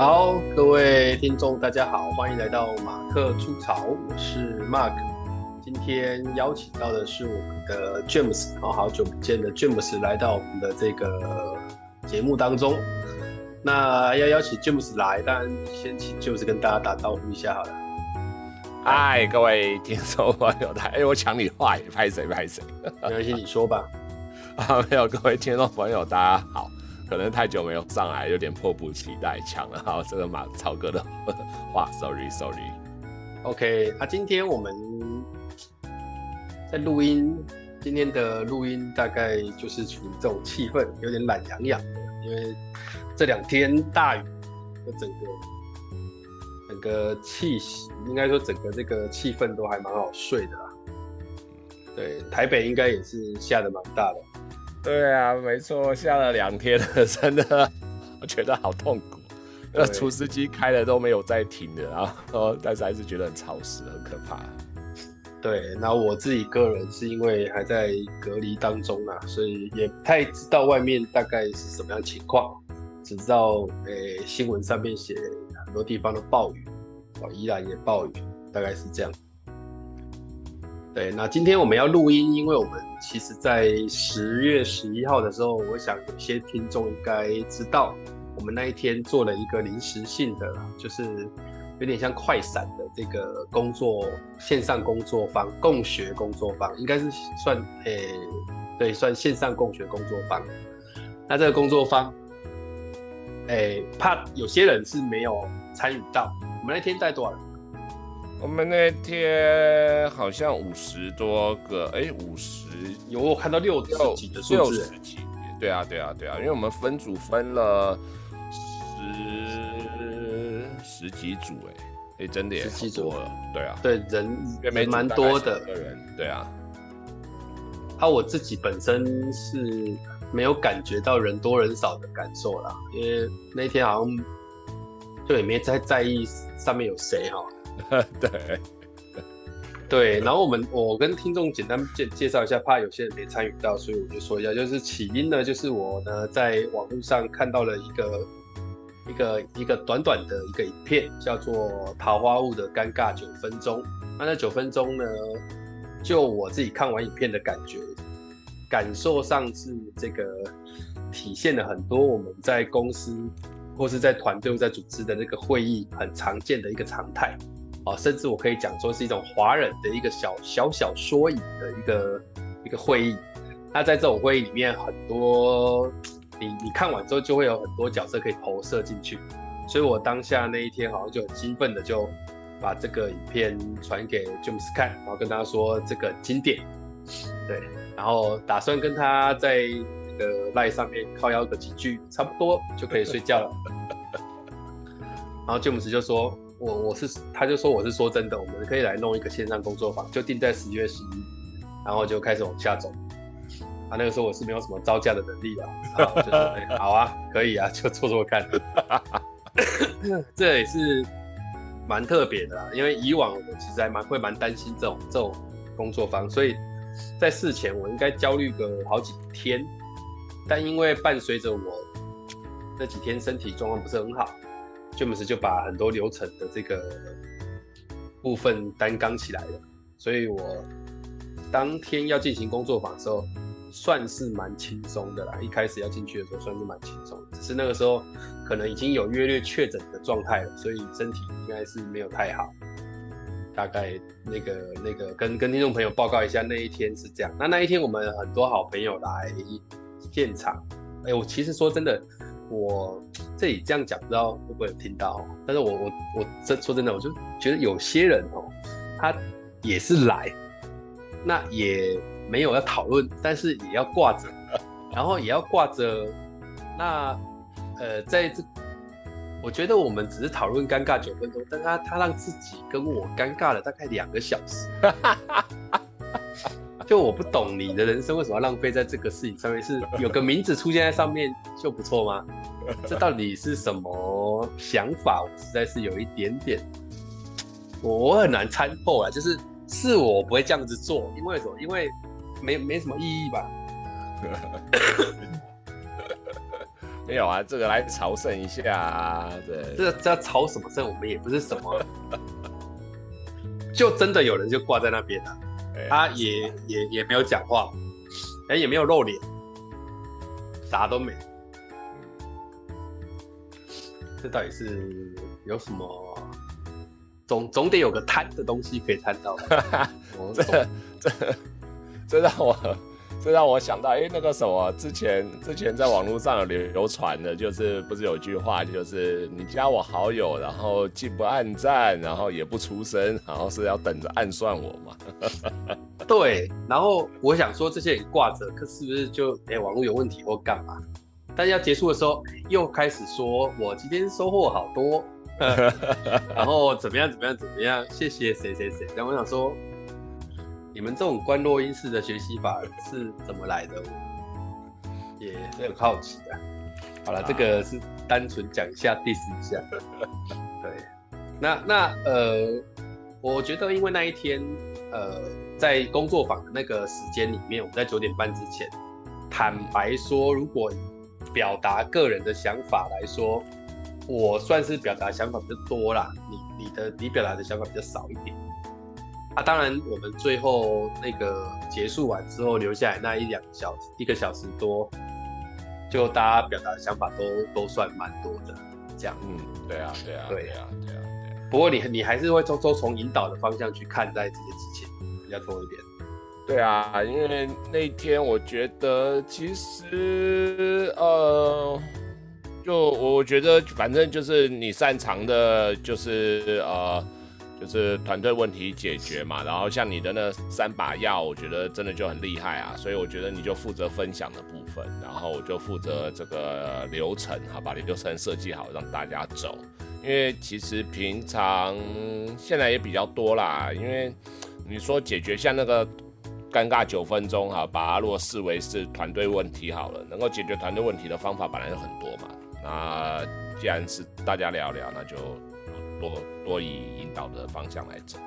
好，各位听众，大家好，欢迎来到马克出潮，我是 Mark。今天邀请到的是我们的 James，好好久不见的 James 来到我们的这个节目当中。那要邀请 James 来，当然先请 James 跟大家打招呼一下好了。嗨，各位听众朋友，哎、欸，我抢你话，拍谁拍谁？没关系，你说吧。啊，没有，各位听众朋友，大家好。可能太久没有上来，有点迫不及待抢了好。这个马超哥的话，sorry sorry。OK，那、啊、今天我们在录音，今天的录音大概就是处于这种气氛，有点懒洋洋的，因为这两天大雨，就整个整个气息，应该说整个这个气氛都还蛮好睡的啦。对，台北应该也是下的蛮大的。对啊，没错，下了两天了，真的，我觉得好痛苦。那除湿机开了都没有再停的，然后，但是还是觉得很潮湿，很可怕。对，那我自己个人是因为还在隔离当中啊，所以也不太知道外面大概是什么样情况，只知道诶、欸、新闻上面写很多地方的暴雨，哦，依然也暴雨，大概是这样。对，那今天我们要录音，因为我们其实，在十月十一号的时候，我想有些听众应该知道，我们那一天做了一个临时性的，就是有点像快闪的这个工作线上工作坊、共学工作坊，应该是算诶、对，算线上共学工作坊。那这个工作坊，诶、怕有些人是没有参与到，我们那天带多少？我们那天好像五十多个，哎、欸，五十有我看到六十几的数字，六十几，对啊，对啊，对啊，因为我们分组分了十十几组、欸，哎，哎，真的也十几组了，对啊，对人也蛮多的人，对啊。他、啊、我自己本身是没有感觉到人多人少的感受啦，因为那天好像就也没太在意上面有谁哈。对，对，然后我们我跟听众简单介介绍一下，怕有些人没参与到，所以我就说一下，就是起因呢，就是我呢在网络上看到了一个一个一个短短的一个影片，叫做《桃花坞的尴尬九分钟》。那那九分钟呢，就我自己看完影片的感觉，感受上是这个体现了很多我们在公司或是在团队在组织的那个会议很常见的一个常态。哦，甚至我可以讲说是一种华人的一个小小小缩影的一个一个会议。那在这种会议里面，很多你你看完之后就会有很多角色可以投射进去。所以我当下那一天好像就很兴奋的就把这个影片传给 James 看，然后跟他说这个经典，对，然后打算跟他在那个 LINE 上面靠腰个几句，差不多就可以睡觉了。然后 James 就说。我我是，他就说我是说真的，我们可以来弄一个线上工作坊，就定在十月十一，然后就开始往下走。啊，那个时候我是没有什么招架的能力的，啊，就说哎，好啊，可以啊，就做做看。这也是蛮特别的啦，因为以往我其实还蛮会蛮担心这种这种工作坊，所以在事前我应该焦虑个好几天，但因为伴随着我这几天身体状况不是很好。James 就把很多流程的这个部分担纲起来了，所以我当天要进行工作坊的时候，算是蛮轻松的啦。一开始要进去的时候，算是蛮轻松，只是那个时候可能已经有约略确诊的状态了，所以身体应该是没有太好。大概那个那个跟跟听众朋友报告一下，那一天是这样。那那一天我们很多好朋友来现场，哎、我其实说真的。我这里这样讲，不知道会不会有听到？但是我我我真说真的，我就觉得有些人哦，他也是来，那也没有要讨论，但是也要挂着，然后也要挂着。那呃，在这，我觉得我们只是讨论尴尬九分钟，但他他让自己跟我尴尬了大概两个小时。就我不懂你的人生为什么要浪费在这个事情上面？是有个名字出现在上面就不错吗？这到底是什么想法？我实在是有一点点，我我很难参透啊。就是是我不会这样子做，因为什么？因为没没什么意义吧。没有啊，这个来朝圣一下啊，对，这这朝什么圣？我们也不是什么，就真的有人就挂在那边了，他也也也没有讲话，哎，也没有露脸，啥都没，这到底是有什么？总总得有个贪的东西可以贪到，这这这让我。这让我想到，哎，那个什么，之前之前在网络上有流流传的，就是不是有句话，就是你加我好友，然后既不按赞，然后也不出声，然后是要等着暗算我嘛？对。然后我想说，这些人挂着，可是不是就哎网络有问题或干嘛？但要结束的时候，又开始说我今天收获好多，然后怎么样怎么样怎么样，谢谢谁谁谁。然后我想说。你们这种关落音式的学习法是怎么来的？也很好奇的。好了，啊、这个是单纯讲一下，diss 一下。对，那那呃，我觉得因为那一天呃，在工作坊的那个时间里面，我们在九点半之前，坦白说，如果表达个人的想法来说，我算是表达想法比较多啦。你你的你表达的想法比较少一点。啊，当然，我们最后那个结束完之后留下来那一两个小时，一个小时多，就大家表达的想法都都算蛮多的，这样。嗯，对啊，对啊，对啊，对啊。不过你你还是会都都从引导的方向去看待这些事情，比较多一点。对啊，因为那天我觉得其实呃，就我觉得反正就是你擅长的，就是呃。就是团队问题解决嘛，然后像你的那三把药，我觉得真的就很厉害啊，所以我觉得你就负责分享的部分，然后我就负责这个流程，好，把流程设计好让大家走。因为其实平常现在也比较多啦，因为你说解决像那个尴尬九分钟哈，把它若视为是团队问题好了，能够解决团队问题的方法本来就很多嘛。那既然是大家聊聊，那就。多多以引导的方向来走。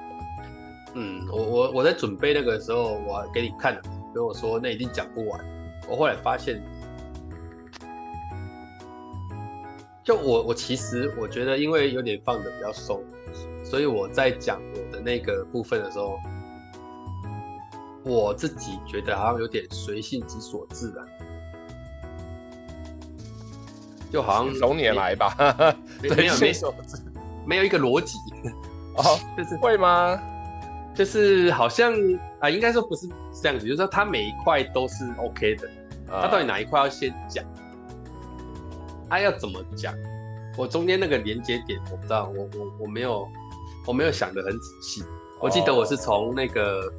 嗯，我我我在准备那个时候，我给你看了，跟我说那一定讲不完。我后来发现，就我我其实我觉得，因为有点放的比较松，所以我在讲我的那个部分的时候，我自己觉得好像有点随性之所至的，就好像从你来吧，没有 没所至。没有一个逻辑哦，就是会吗？就是好像啊，应该说不是这样子，就是说它每一块都是 OK 的，它到底哪一块要先讲？它要怎么讲？我中间那个连接点我不知道，我我我没有我没有想的很仔细。我记得我是从那个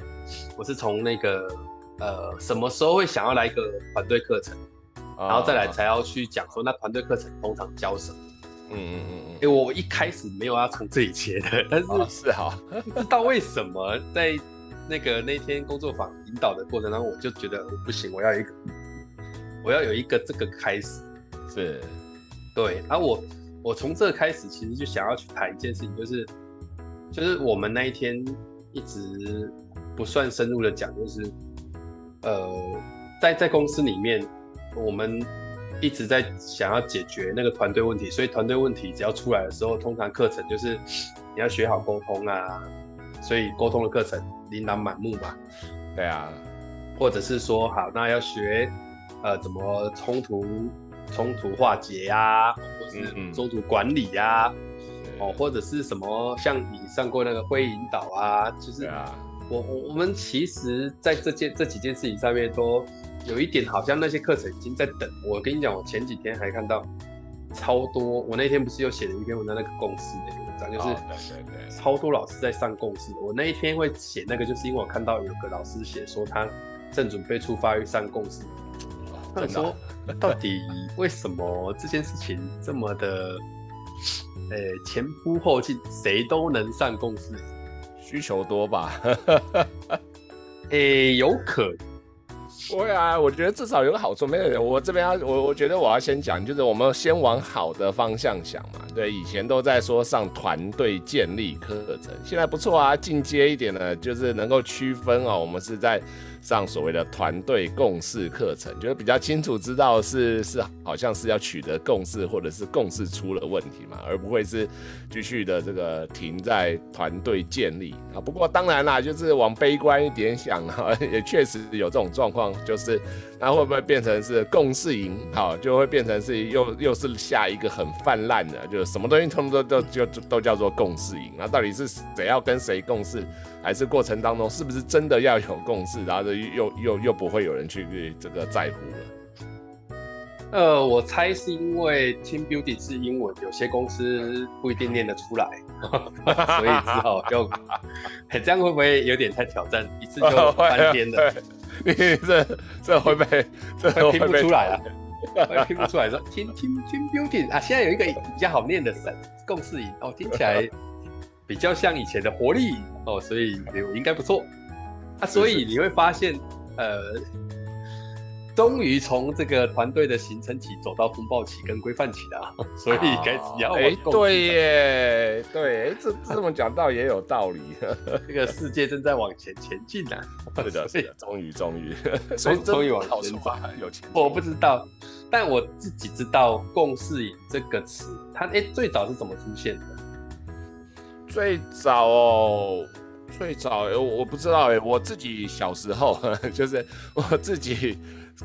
我是从那个呃什么时候会想要来一个团队课程，然后再来才要去讲说那团队课程通常教什么。嗯嗯嗯嗯，哎，我一开始没有要从这里切的，但是、哦、是哈，不知道为什么在那个那天工作坊引导的过程当中，我就觉得不行，我要一个，我要有一个这个开始，是，对，而、啊、我我从这开始其实就想要去谈一件事情，就是就是我们那一天一直不算深入的讲，就是呃，在在公司里面我们。一直在想要解决那个团队问题，所以团队问题只要出来的时候，通常课程就是你要学好沟通啊，所以沟通的课程琳琅满目嘛。对啊，或者是说好，那要学呃怎么冲突冲突化解呀、啊，或是冲突管理呀、啊，哦、或者是什么像你上过那个会议引导啊，就是我我我们其实在这件这几件事情上面都。有一点好像那些课程已经在等我。跟你讲，我前几天还看到超多。我那天不是又写了一篇文章，那个共识的文章，就是超多老师在上共识。我那一天会写那个，就是因为我看到有个老师写说他正准备出发去上共识。他说到底为什么这件事情这么的，呃，前仆后继，谁都能上共识？需求多吧？诶，有可能。会啊，我觉得至少有个好处。没有，我这边要我，我觉得我要先讲，就是我们先往好的方向想嘛。对，以前都在说上团队建立课程，现在不错啊，进阶一点呢，就是能够区分哦，我们是在。上所谓的团队共识课程，就是比较清楚知道是是好像是要取得共识，或者是共识出了问题嘛，而不会是继续的这个停在团队建立啊。不过当然啦，就是往悲观一点想啊，也确实有这种状况，就是那会不会变成是共识营？好，就会变成是又又是下一个很泛滥的，就是什么东西通通都都就都叫做共识营。那到底是谁要跟谁共识？还是过程当中是不是真的要有共识，然后又又又不会有人去这个在乎了？呃，我猜是因为 team building 是英文，有些公司不一定念得出来，所以只好就，这样会不会有点太挑战？一次就 翻天了？你这这会不会这会听不出来啊？会听不出来说 team team team building 啊，现在有一个比较好念的神共识营哦，听起来。比较像以前的活力哦，所以应该不错啊。所以你会发现，呃，终于从这个团队的形成期走到风暴期跟规范期了，所以开始要哎，对耶，对，哎，这这么讲倒也有道理。这个世界正在往前前进呢。是的，是的，终于，终于，所以终于往前进。有钱，我不知道，但我自己知道“共识营”这个词，它哎最早是怎么出现的？最早哦，最早我我不知道哎，我自己小时候 就是我自己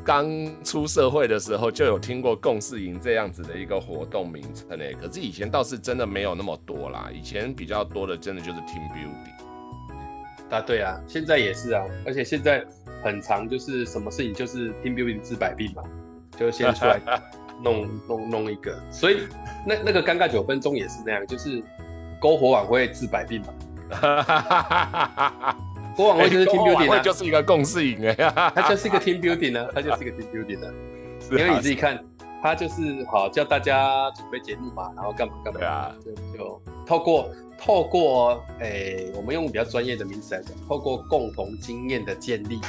刚出社会的时候就有听过共事营这样子的一个活动名称哎，可是以前倒是真的没有那么多啦，以前比较多的真的就是 team building 啊，对啊，现在也是啊，而且现在很长就是什么事情就是 team building 治百病嘛，就先出来弄 弄弄一个，所以那那个尴尬九分钟也是那样，就是。篝火晚会治百病嘛？篝火晚会就是 team building 啊，就是一个共事营哎，它就是一个 team building 呢，它 就是一个 team building 呢。因为你自己看，它就是好叫大家准备节目嘛，然后干嘛干嘛啊，就就透过透过诶、欸，我们用比较专业的名词来讲，透过共同经验的建立，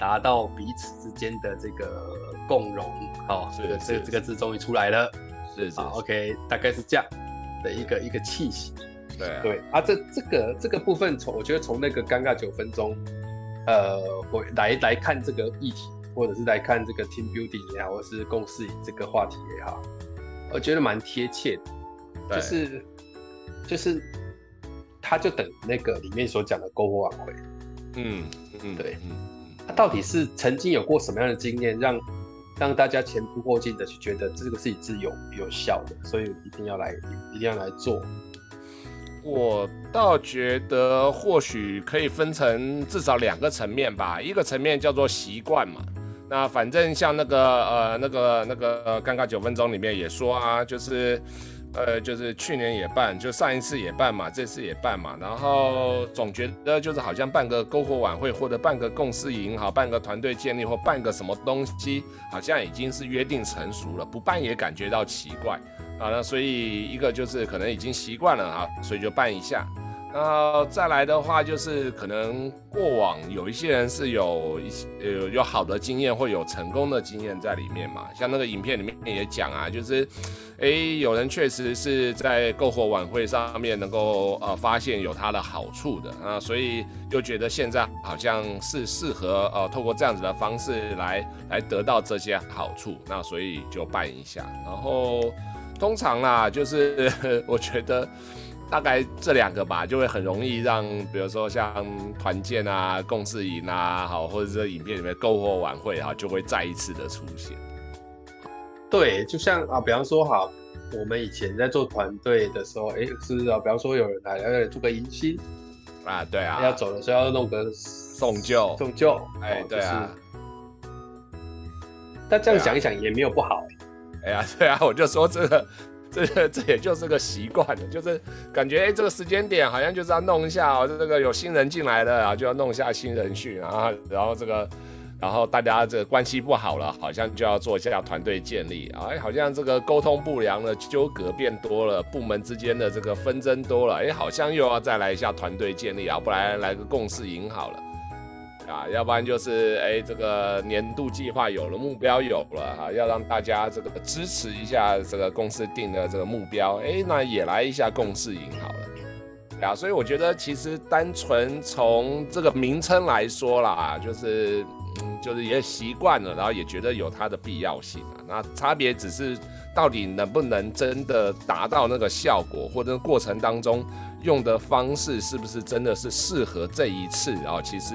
达到彼此之间的这个共荣。好，这个这个这个字终于出来了，是是，OK，大概是这样。的一个一个气息，对啊，对啊，这这个这个部分从我觉得从那个尴尬九分钟，呃，我来来看这个议题，或者是来看这个 team building 也好，或者是共识这个话题也好，我觉得蛮贴切的，就是就是，他就等那个里面所讲的篝火晚会，嗯嗯，对，嗯，他到底是曾经有过什么样的经验让？让大家前仆后继的去觉得这个事情是有有效的，所以一定要来，一定要来做。我倒觉得或许可以分成至少两个层面吧，一个层面叫做习惯嘛。那反正像那个呃那个那个尴尬九分钟里面也说啊，就是。呃，就是去年也办，就上一次也办嘛，这次也办嘛，然后总觉得就是好像办个篝火晚会，或者办个共事营，好，办个团队建立，或办个什么东西，好像已经是约定成熟了，不办也感觉到奇怪啊。那所以一个就是可能已经习惯了啊，所以就办一下。那再来的话，就是可能过往有一些人是有一些呃有好的经验或有成功的经验在里面嘛，像那个影片里面也讲啊，就是，哎，有人确实是在篝火晚会上面能够呃发现有它的好处的啊，所以又觉得现在好像是适合呃透过这样子的方式来来得到这些好处，那所以就办一下。然后通常啦，就是我觉得。大概这两个吧，就会很容易让，比如说像团建啊、共事营啊，好，或者是影片里面篝火晚会啊，就会再一次的出现。对，就像啊，比方说哈，我们以前在做团队的时候，哎，是不是啊？比方说有人来要做个迎新啊，对啊，要走的时候要弄个送旧，送旧，哎，对啊。但这样想一想也没有不好，哎呀，对啊，我就说这个。这这也就是个习惯了，就是感觉哎，这个时间点好像就是要弄一下哦，这个有新人进来了啊，就要弄一下新人训啊，然后这个，然后大家这个关系不好了，好像就要做一下团队建立啊，哎，好像这个沟通不良了，纠葛变多了，部门之间的这个纷争多了，哎，好像又要再来一下团队建立啊，不然来个共识营好了。啊，要不然就是哎，这个年度计划有了，目标有了哈，要让大家这个支持一下这个公司定的这个目标，哎，那也来一下共识营好了。啊，所以我觉得其实单纯从这个名称来说啦，就是嗯，就是也习惯了，然后也觉得有它的必要性啊。那差别只是到底能不能真的达到那个效果，或者过程当中用的方式是不是真的是适合这一次，然后其实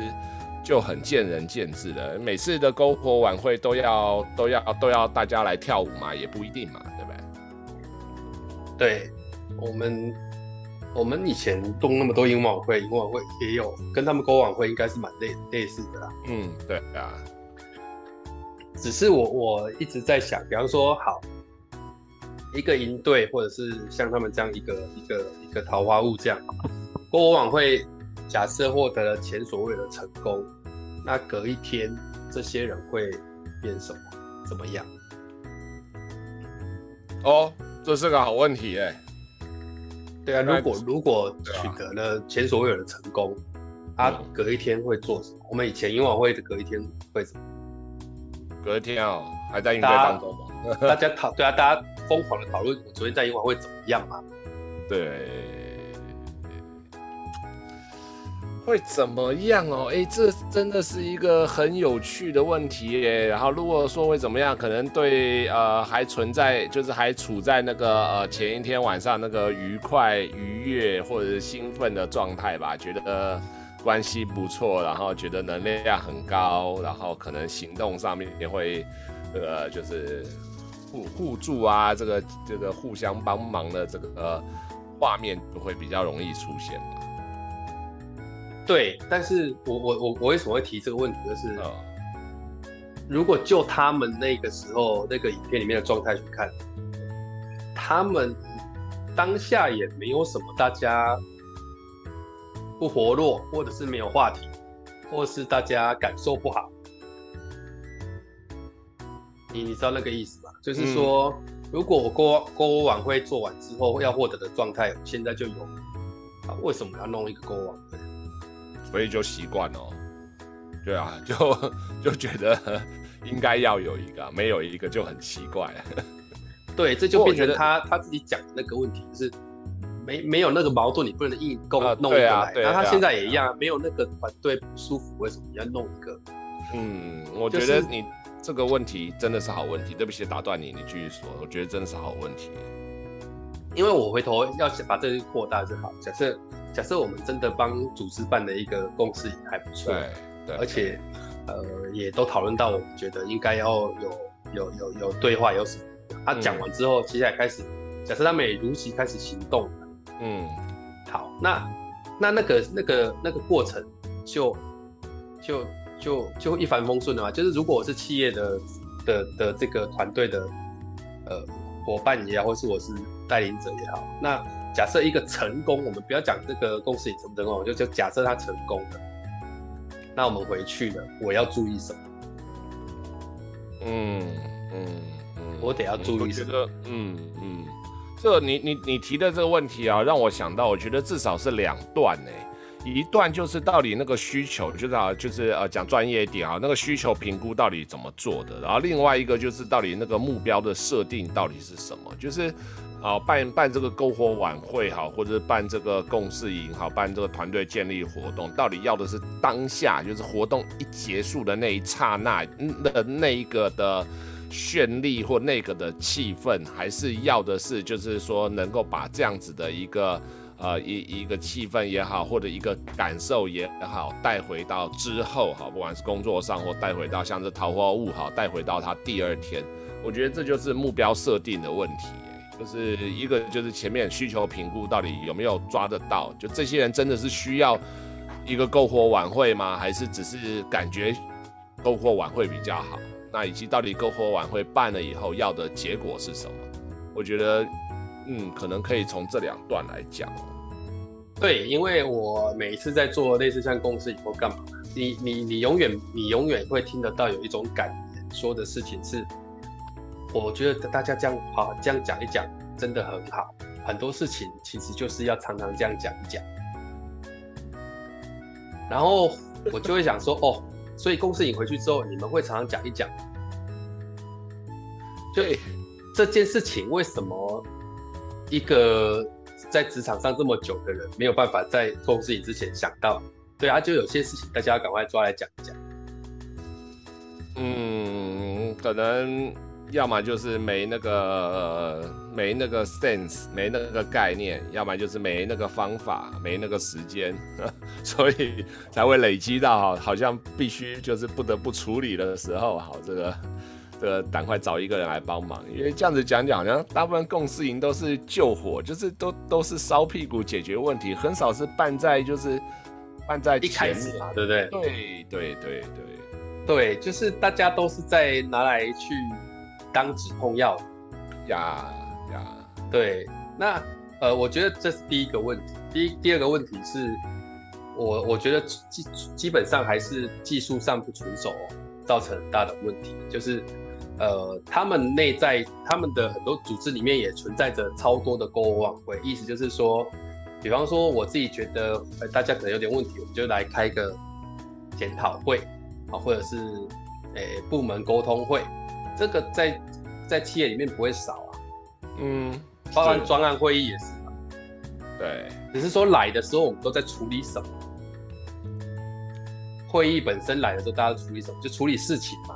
就很见仁见智了。每次的篝火晚会都要都要都要大家来跳舞嘛，也不一定嘛，对不对？对，我们。我们以前动那么多迎晚会，迎晚会也有跟他们篝晚会应该是蛮类类似的啦。嗯，对啊。只是我我一直在想，比方说，好一个营队，或者是像他们这样一个一个一个桃花坞这样，篝火晚会假设获得了前所未有的成功，那隔一天这些人会变什么？怎么样？哦，这是个好问题哎。对啊，如果如果取得了前所未有的成功，他、啊、隔一天会做什么？我们以前营晚会的隔一天会怎么？隔一天哦，还在应对当中吗？大家讨对啊，大家疯狂的讨论我昨天在英晚会怎么样嘛？对。会怎么样哦？哎，这真的是一个很有趣的问题耶。然后如果说会怎么样，可能对呃还存在，就是还处在那个呃前一天晚上那个愉快、愉悦或者是兴奋的状态吧，觉得关系不错，然后觉得能量很高，然后可能行动上面也会呃就是互互助啊，这个这个互相帮忙的这个画面就会比较容易出现。对，但是我我我我为什么会提这个问题？就是，如果就他们那个时候那个影片里面的状态去看，他们当下也没有什么大家不活络，或者是没有话题，或是大家感受不好。你你知道那个意思吧？就是说，嗯、如果我篝篝火晚会做完之后要获得的状态，现在就有，啊，为什么要弄一个篝火晚会？所以就习惯了，对啊，就 就觉得应该要有一个，没有一个就很奇怪。对，这就变成他他自己讲的那个问题，就是没没有那个矛盾，你不能硬够弄过来。那他现在也一样，没有那个团队不舒服，为什么要弄一个？嗯，我觉得你这个问题真的是好问题。对不起，打断你，你继续说。我觉得真的是好问题。因为我回头要把这个扩大就好。假设假设我们真的帮组织办的一个共识还不错，对，对，而且呃也都讨论到，我们觉得应该要有有有有对话，有什么？他讲完之后，接下来开始，假设他们也如期开始行动了，嗯，好，那那那个那个那个过程就就就就一帆风顺的嘛。就是如果我是企业的的的这个团队的呃伙伴也好，或是我是。带领者也好，那假设一个成功，我们不要讲这个公司也成不成功，就就假设它成功了，那我们回去了，我要注意什么？嗯嗯嗯，我得要注意什么？嗯嗯，这、你你你提的这个问题啊，让我想到，我觉得至少是两段呢。一段就是到底那个需求，就是啊，就是呃讲专业一点啊，那个需求评估到底怎么做的？然后另外一个就是到底那个目标的设定到底是什么？就是。好，办办这个篝火晚会好，或者是办这个共事营好，办这个团队建立活动，到底要的是当下，就是活动一结束的那一刹那，那那一个的绚丽或那个的气氛，还是要的是，就是说能够把这样子的一个呃一一个气氛也好，或者一个感受也好，带回到之后好，不管是工作上或带回到像这桃花坞好，带回到他第二天，我觉得这就是目标设定的问题。就是一个，就是前面需求评估到底有没有抓得到？就这些人真的是需要一个篝火晚会吗？还是只是感觉篝火晚会比较好？那以及到底篝火晚会办了以后要的结果是什么？我觉得，嗯，可能可以从这两段来讲。对，因为我每一次在做类似像公司以后干嘛，你你你永远你永远会听得到有一种感，说的事情是。我觉得大家这样好这样讲一讲，真的很好。很多事情其实就是要常常这样讲一讲。然后我就会想说，哦，所以公司营回去之后，你们会常常讲一讲，就这件事情为什么一个在职场上这么久的人没有办法在公司营之前想到？对啊，就有些事情大家要赶快抓来讲一讲。嗯，可能。要么就是没那个、呃、没那个 sense，没那个概念；要么就是没那个方法，没那个时间，所以才会累积到好，好像必须就是不得不处理的时候，好，这个这个赶快找一个人来帮忙。因为这样子讲讲，好像大部分共事营都是救火，就是都都是烧屁股解决问题，很少是办在就是办在前面嘛，对不对？对对对对对，就是大家都是在拿来去。当止痛药呀呀，对，那呃，我觉得这是第一个问题。第一第二个问题是，我我觉得基基本上还是技术上不成熟，造成很大的问题。就是呃，他们内在他们的很多组织里面也存在着超多的勾往会，意思就是说，比方说我自己觉得呃大家可能有点问题，我们就来开个检讨会啊，或者是诶、欸、部门沟通会。这个在在企业里面不会少啊，嗯，包含专案会议也是嘛，对，只是说来的时候我们都在处理什么？会议本身来的时候，大家处理什么？就处理事情嘛。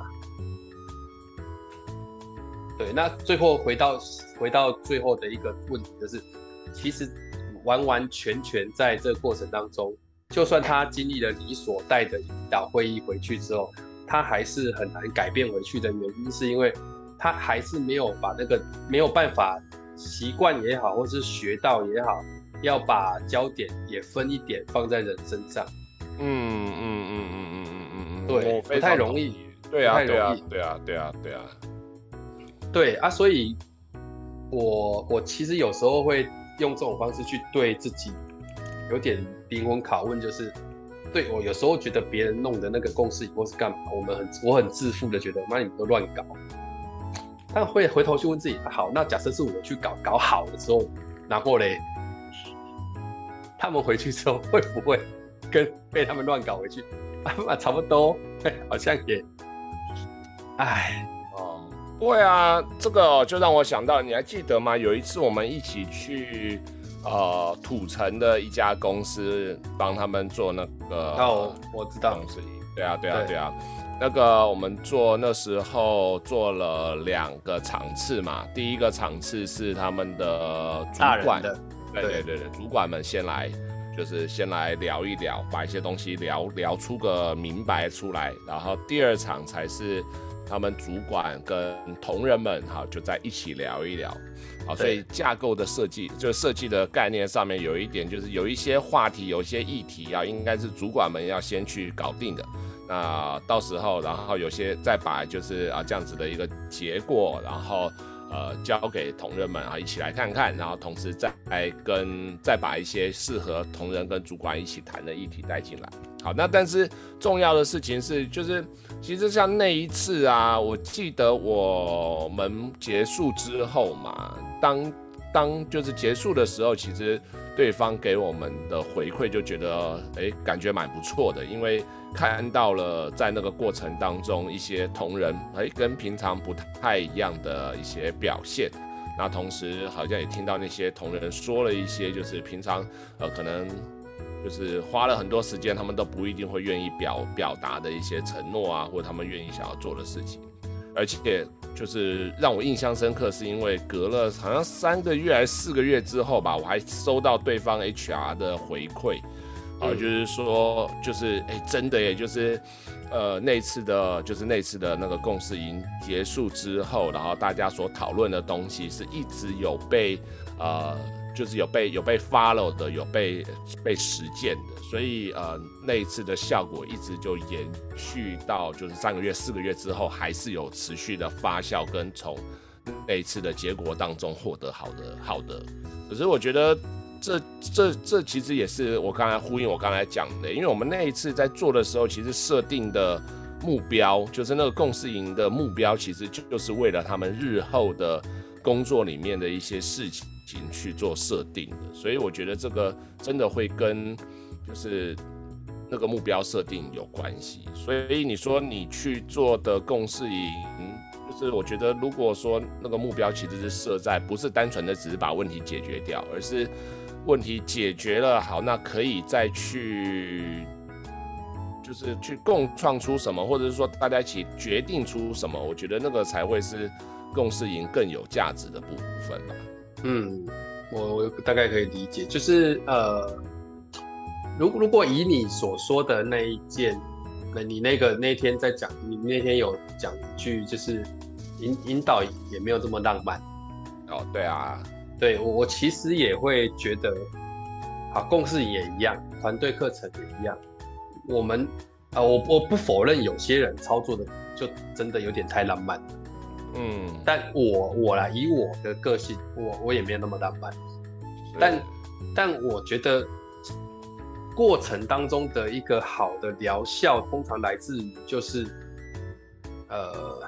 对，那最后回到回到最后的一个问题，就是其实完完全全在这个过程当中，就算他经历了你所带的引导会议回去之后。他还是很难改变回去的原因，是因为他还是没有把那个没有办法习惯也好，或是学到也好，要把焦点也分一点放在人身上。嗯嗯嗯嗯嗯嗯嗯嗯，对，不太容易。对啊，对啊，对啊，对啊，对啊，对啊，所以我我其实有时候会用这种方式去对自己有点灵魂拷问，就是对，我有时候觉得别人弄的那个公司或是干嘛，我们很我很自负的觉得，妈你们都乱搞。但会回头去问自己，好，那假设是我去搞搞好的时候，然后嘞，他们回去之后会不会跟被他们乱搞回去？啊，差不多，好像也，哎，哦，不会啊，这个就让我想到，你还记得吗？有一次我们一起去。呃，土城的一家公司帮他们做那个，哦，我知道，对啊，对啊，对。啊，那个我们做那时候做了两个场次嘛，第一个场次是他们的主管，对对。对对，主管们先来，就是先来聊一聊，把一些东西聊聊出个明白出来，然后第二场才是他们主管跟同仁们哈就在一起聊一聊。好，所以架构的设计，就设计的概念上面有一点，就是有一些话题，有一些议题啊，应该是主管们要先去搞定的。那到时候，然后有些再把就是啊这样子的一个结果，然后呃交给同仁们啊一起来看看，然后同时再跟再把一些适合同仁跟主管一起谈的议题带进来。好，那但是重要的事情是，就是其实像那一次啊，我记得我们结束之后嘛。当当就是结束的时候，其实对方给我们的回馈就觉得，哎，感觉蛮不错的，因为看到了在那个过程当中一些同仁，哎，跟平常不太一样的一些表现。那同时好像也听到那些同仁说了一些，就是平常呃可能就是花了很多时间，他们都不一定会愿意表表达的一些承诺啊，或者他们愿意想要做的事情，而且。就是让我印象深刻，是因为隔了好像三个月还是四个月之后吧，我还收到对方 HR 的回馈，啊，就是说，就是哎，真的耶，就是呃那次的，就是那次的那个共识营结束之后，然后大家所讨论的东西是一直有被呃。就是有被有被 follow 的，有被被实践的，所以呃那一次的效果一直就延续到就是三个月四个月之后，还是有持续的发酵跟从那一次的结果当中获得好的好的。可是我觉得这这这其实也是我刚才呼应我刚才讲的，因为我们那一次在做的时候，其实设定的目标就是那个共识营的目标，其实就是为了他们日后的工作里面的一些事情。去做设定的，所以我觉得这个真的会跟就是那个目标设定有关系。所以你说你去做的共识营，就是我觉得如果说那个目标其实是设在不是单纯的只是把问题解决掉，而是问题解决了好，那可以再去。就是去共创出什么，或者是说大家一起决定出什么，我觉得那个才会是共识营更有价值的部分吧。嗯，我我大概可以理解，就是呃，如如果以你所说的那一件，那你那个那天在讲，你那天有讲一句，就是引引导也没有这么浪漫。哦，对啊，对我我其实也会觉得，好，共事也一样，团队课程也一样。我们啊、呃，我我不否认有些人操作的就真的有点太浪漫，嗯，但我我来以我的个性，我我也没有那么浪漫，但但我觉得过程当中的一个好的疗效，通常来自于就是，呃，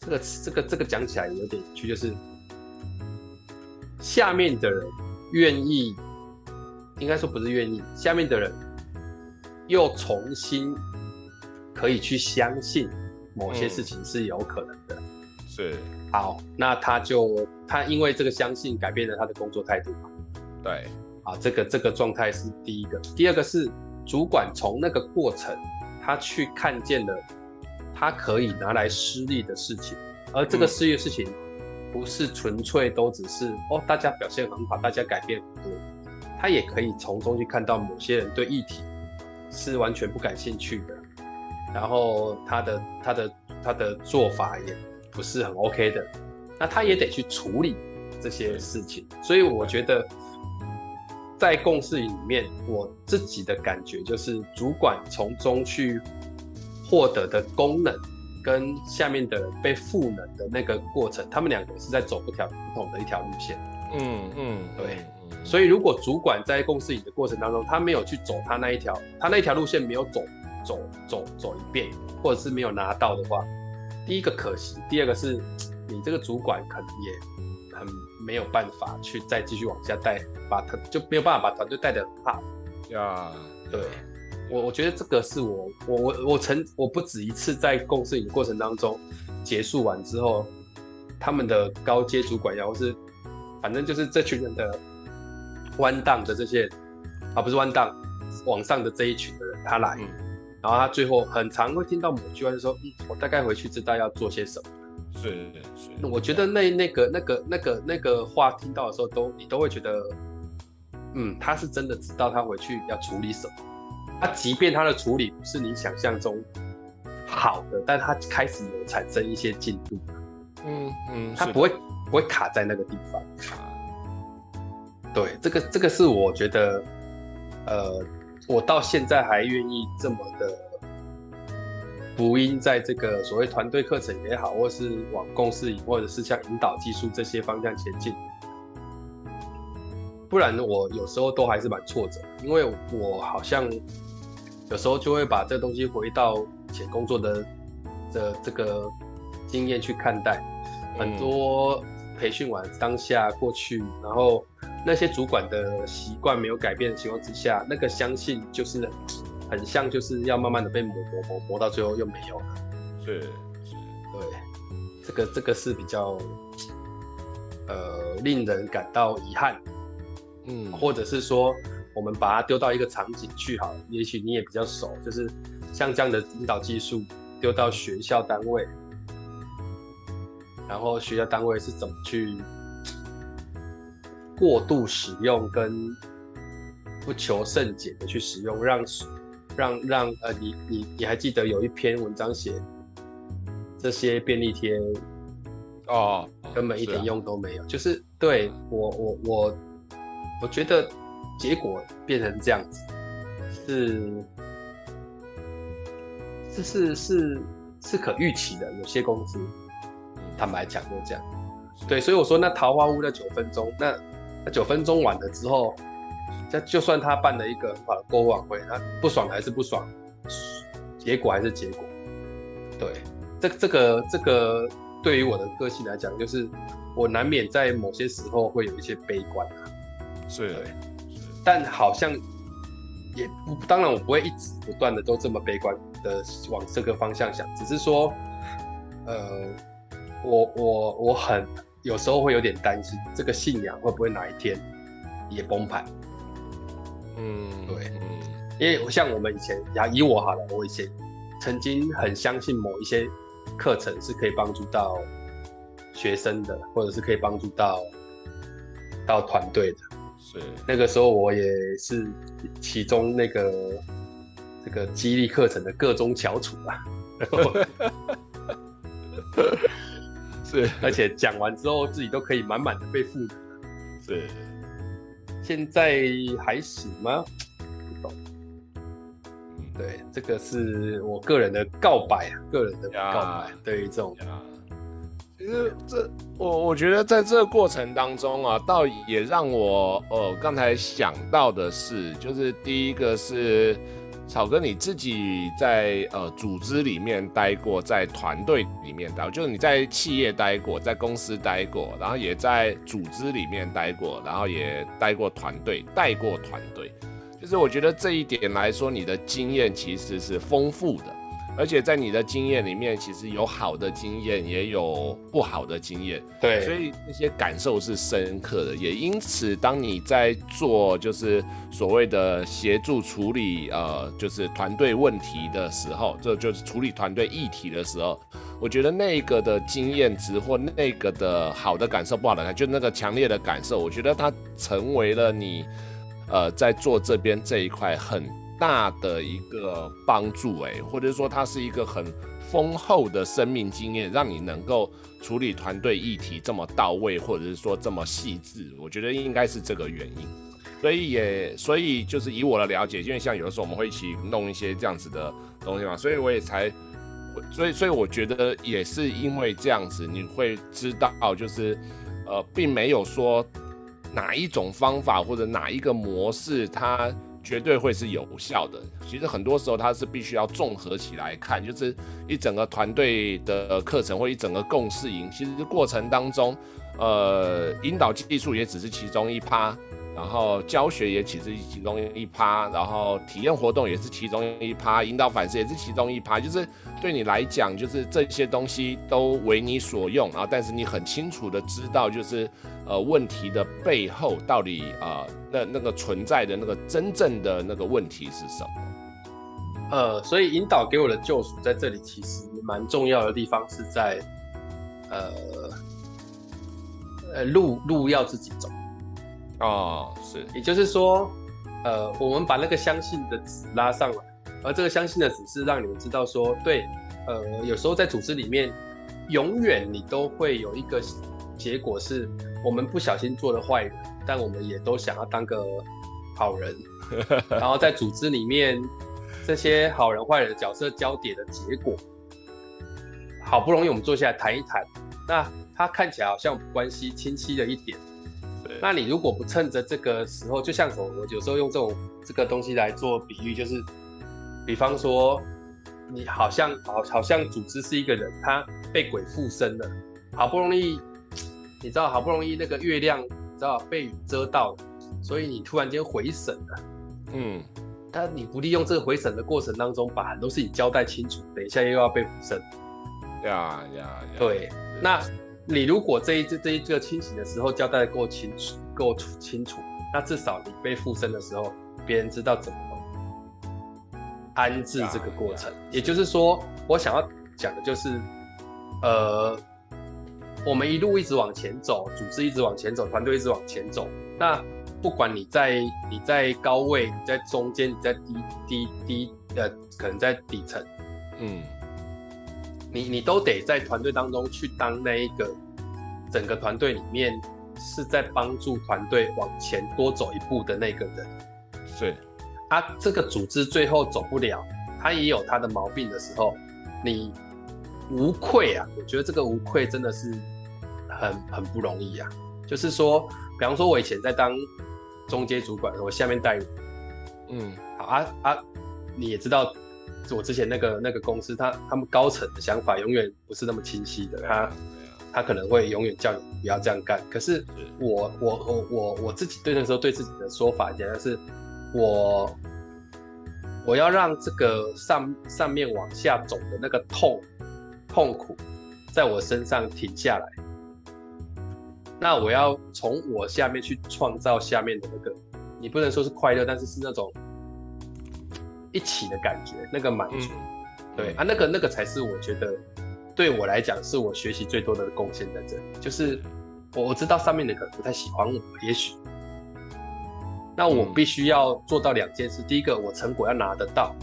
这个这个这个讲起来有点有趣，就是下面的人愿意，应该说不是愿意，下面的人。又重新可以去相信某些事情是有可能的，嗯、是。好，那他就他因为这个相信改变了他的工作态度嘛？对，啊，这个这个状态是第一个，第二个是主管从那个过程他去看见了他可以拿来施力的事情，而这个施力的事情不是纯粹都只是、嗯、哦，大家表现很好，大家改变很多，他也可以从中去看到某些人对议题。是完全不感兴趣的，然后他的他的他的做法也不是很 OK 的，那他也得去处理这些事情，所以我觉得在共事里面，我自己的感觉就是主管从中去获得的功能，跟下面的被赋能的那个过程，他们两个是在走不条不同的一条路线。嗯嗯，对。所以，如果主管在共识营的过程当中，他没有去走他那一条，他那条路线没有走走走走一遍，或者是没有拿到的话，第一个可惜，第二个是你这个主管可能也很没有办法去再继续往下带，把他就没有办法把团队带得很好。呀，对，我我觉得这个是我我我我曾我不止一次在共事营的过程当中结束完之后，他们的高阶主管，然后是反正就是这群人的。弯档的这些人，啊，不是弯档，网上的这一群的人，他来，嗯、然后他最后很常会听到某句话，就说，嗯，我大概回去知道要做些什么。是是。我觉得那那个那个那个那个话听到的时候，都你都会觉得，嗯，他是真的知道他回去要处理什么。他即便他的处理不是你想象中好的，但他开始有产生一些进度。嗯嗯。他不会不会卡在那个地方。对，这个这个是我觉得，呃，我到现在还愿意这么的福音，在这个所谓团队课程也好，或是往共识营，或者是像引导技术这些方向前进。不然我有时候都还是蛮挫折，因为我好像有时候就会把这东西回到以前工作的的这个经验去看待，很多培训完当下过去，然后。那些主管的习惯没有改变的情况之下，那个相信就是很像，就是要慢慢的被磨磨磨磨到最后又没有了。是是，对，这个这个是比较呃令人感到遗憾。嗯，或者是说我们把它丢到一个场景去好了，也许你也比较熟，就是像这样的引导技术丢到学校单位，然后学校单位是怎么去？过度使用跟不求甚解的去使用，让让让呃，你你你还记得有一篇文章写这些便利贴哦，根本一点用都没有，是啊、就是对我我我我觉得结果变成这样子是，这是是是可预期的，有些公司坦白讲就这样，对，所以我说那桃花坞那九分钟那。那九分钟晚了之后，这就算他办了一个很好的篝火晚会，他不爽还是不爽，结果还是结果。对，这这个这个对于我的个性来讲，就是我难免在某些时候会有一些悲观啊。是，对，但好像也不当然我不会一直不断的都这么悲观的往这个方向想，只是说，呃，我我我很有时候会有点担心这个信仰会不会哪一天也崩盘。嗯，对，因为像我们以前，呀，以我好了，我以前曾经很相信某一些课程是可以帮助到学生的，或者是可以帮助到到团队的。是，那个时候我也是其中那个这个激励课程的各中翘楚啊。是，而且讲完之后自己都可以满满的被赋予。是。现在还行吗？不懂。对，这个是我个人的告白啊，个人的告白。对于这种，其实这我我觉得在这个过程当中啊，倒也让我呃刚才想到的是，就是第一个是。草哥，你自己在呃组织里面待过，在团队里面待过，就是你在企业待过，在公司待过，然后也在组织里面待过，然后也待过团队，带过团队，就是我觉得这一点来说，你的经验其实是丰富的。而且在你的经验里面，其实有好的经验，也有不好的经验。对，所以那些感受是深刻的。也因此，当你在做就是所谓的协助处理呃，就是团队问题的时候，这就，是处理团队议题的时候，我觉得那个的经验值或那个的好的感受、不好的感受，就那个强烈的感受，我觉得它成为了你呃在做这边这一块很。大的一个帮助，哎，或者说它是一个很丰厚的生命经验，让你能够处理团队议题这么到位，或者是说这么细致，我觉得应该是这个原因。所以也，所以就是以我的了解，因为像有的时候我们会一起弄一些这样子的东西嘛，所以我也才，所以所以我觉得也是因为这样子，你会知道，就是呃，并没有说哪一种方法或者哪一个模式它。绝对会是有效的。其实很多时候它是必须要综合起来看，就是一整个团队的课程或一整个共事营，其实过程当中，呃，引导技术也只是其中一趴。然后教学也其实是其中一趴，然后体验活动也是其中一趴，引导反思也是其中一趴。就是对你来讲，就是这些东西都为你所用，啊但是你很清楚的知道，就是呃问题的背后到底啊、那那个存在的那个真正的那个问题是什么？呃，所以引导给我的救赎在这里其实蛮重要的地方是在呃呃路路要自己走。哦，是，也就是说，呃，我们把那个相信的纸拉上来，而这个相信的纸是让你们知道说，对，呃，有时候在组织里面，永远你都会有一个结果是，我们不小心做了坏人，但我们也都想要当个好人，然后在组织里面，这些好人坏人的角色交叠的结果，好不容易我们坐下来谈一谈，那他看起来好像关系清晰了一点。那你如果不趁着这个时候，就像我，我有时候用这种这个东西来做比喻，就是，比方说，你好像好好像组织是一个人，他被鬼附身了，好不容易，你知道，好不容易那个月亮，你知道被雨遮到，所以你突然间回神了，嗯，但你不利用这个回审的过程当中，把很多事情交代清楚，等一下又要被附身，呀呀呀，对，那。你如果这一这这一个清醒的时候交代的够清楚够清楚，那至少你被附身的时候，别人知道怎么安置这个过程。也就是说，我想要讲的就是，呃，我们一路一直往前走，组织一直往前走，团队一直往前走。那不管你在你在高位，你在中间，你在低低低呃，可能在底层，嗯。你你都得在团队当中去当那一个整个团队里面是在帮助团队往前多走一步的那个人。是，啊，这个组织最后走不了，他也有他的毛病的时候，你无愧啊！我觉得这个无愧真的是很很不容易啊。就是说，比方说我以前在当中阶主管，我下面带人，嗯，好啊啊，你也知道。我之前那个那个公司，他他们高层的想法永远不是那么清晰的，他他可能会永远叫你不要这样干。可是我我我我我自己对那时候对自己的说法，简单是我我要让这个上上面往下走的那个痛痛苦，在我身上停下来。那我要从我下面去创造下面的那个，你不能说是快乐，但是是那种一起的感觉，那个满足。嗯、对啊，那个那个才是我觉得对我来讲是我学习最多的贡献在这里。就是我我知道上面的可能不太喜欢我，也许。那我必须要做到两件事：第一个，我成果要拿得到；